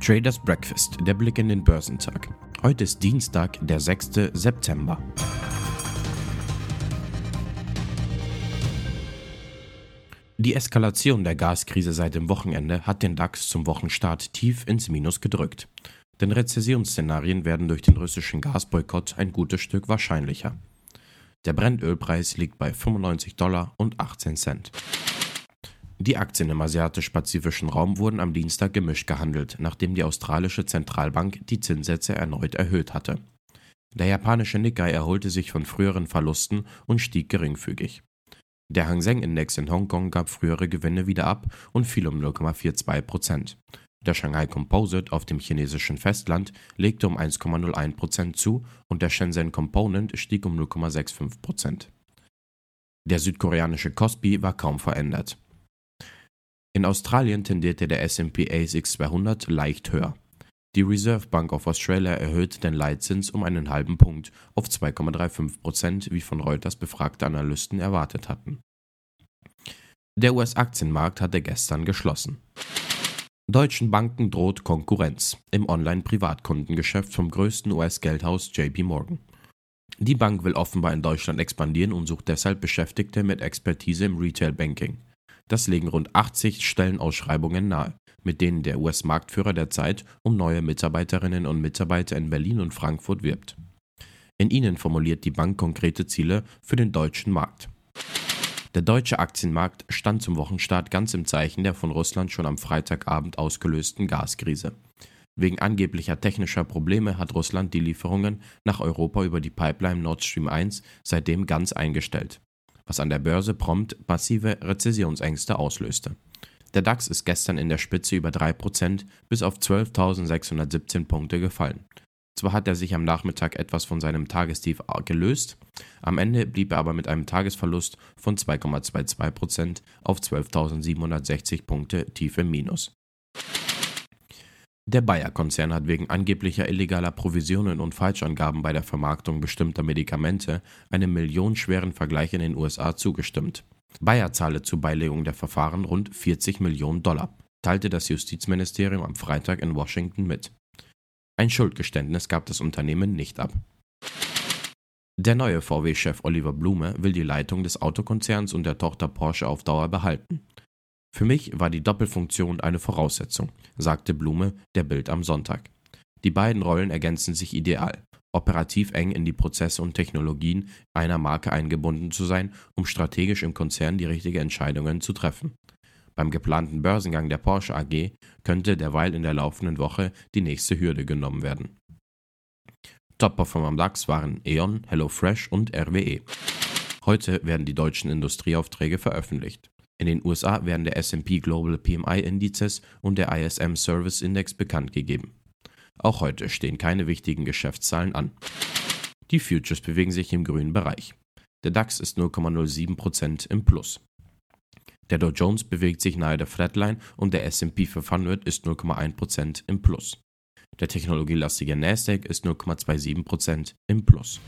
Traders Breakfast, der Blick in den Börsentag. Heute ist Dienstag, der 6. September. Die Eskalation der Gaskrise seit dem Wochenende hat den DAX zum Wochenstart tief ins Minus gedrückt. Denn Rezessionsszenarien werden durch den russischen Gasboykott ein gutes Stück wahrscheinlicher. Der Brennölpreis liegt bei 95 Dollar und 18 Cent. Die Aktien im asiatisch-pazifischen Raum wurden am Dienstag gemischt gehandelt, nachdem die australische Zentralbank die Zinssätze erneut erhöht hatte. Der japanische Nikkei erholte sich von früheren Verlusten und stieg geringfügig. Der Hang Seng Index in Hongkong gab frühere Gewinne wieder ab und fiel um 0,42 Prozent. Der Shanghai Composite auf dem chinesischen Festland legte um 1,01 Prozent zu und der Shenzhen Component stieg um 0,65 Prozent. Der südkoreanische Kospi war kaum verändert. In Australien tendierte der S&P ASX 200 leicht höher. Die Reserve Bank of Australia erhöhte den Leitzins um einen halben Punkt auf 2,35 Prozent, wie von Reuters befragte Analysten erwartet hatten. Der US-Aktienmarkt hatte gestern geschlossen. Deutschen Banken droht Konkurrenz im Online-Privatkundengeschäft vom größten US-Geldhaus JP Morgan. Die Bank will offenbar in Deutschland expandieren und sucht deshalb Beschäftigte mit Expertise im Retail-Banking. Das legen rund 80 Stellenausschreibungen nahe, mit denen der US-Marktführer derzeit um neue Mitarbeiterinnen und Mitarbeiter in Berlin und Frankfurt wirbt. In ihnen formuliert die Bank konkrete Ziele für den deutschen Markt. Der deutsche Aktienmarkt stand zum Wochenstart ganz im Zeichen der von Russland schon am Freitagabend ausgelösten Gaskrise. Wegen angeblicher technischer Probleme hat Russland die Lieferungen nach Europa über die Pipeline Nord Stream 1 seitdem ganz eingestellt was an der Börse prompt massive Rezessionsängste auslöste. Der DAX ist gestern in der Spitze über 3% bis auf 12.617 Punkte gefallen. Zwar hat er sich am Nachmittag etwas von seinem Tagestief gelöst, am Ende blieb er aber mit einem Tagesverlust von 2,22% auf 12.760 Punkte tief im Minus. Der Bayer-Konzern hat wegen angeblicher illegaler Provisionen und Falschangaben bei der Vermarktung bestimmter Medikamente einem millionenschweren Vergleich in den USA zugestimmt. Bayer zahle zur Beilegung der Verfahren rund 40 Millionen Dollar, teilte das Justizministerium am Freitag in Washington mit. Ein Schuldgeständnis gab das Unternehmen nicht ab. Der neue VW-Chef Oliver Blume will die Leitung des Autokonzerns und der Tochter Porsche auf Dauer behalten. Für mich war die Doppelfunktion eine Voraussetzung, sagte Blume der Bild am Sonntag. Die beiden Rollen ergänzen sich ideal, operativ eng in die Prozesse und Technologien einer Marke eingebunden zu sein, um strategisch im Konzern die richtigen Entscheidungen zu treffen. Beim geplanten Börsengang der Porsche AG könnte derweil in der laufenden Woche die nächste Hürde genommen werden. Top-Performer am DAX waren E.ON, HelloFresh und RWE. Heute werden die deutschen Industrieaufträge veröffentlicht. In den USA werden der SP Global PMI Indizes und der ISM Service Index bekannt gegeben. Auch heute stehen keine wichtigen Geschäftszahlen an. Die Futures bewegen sich im grünen Bereich. Der DAX ist 0,07% im Plus. Der Dow Jones bewegt sich nahe der Flatline und der SP 500 ist 0,1% im Plus. Der technologielastige Nasdaq ist 0,27% im Plus.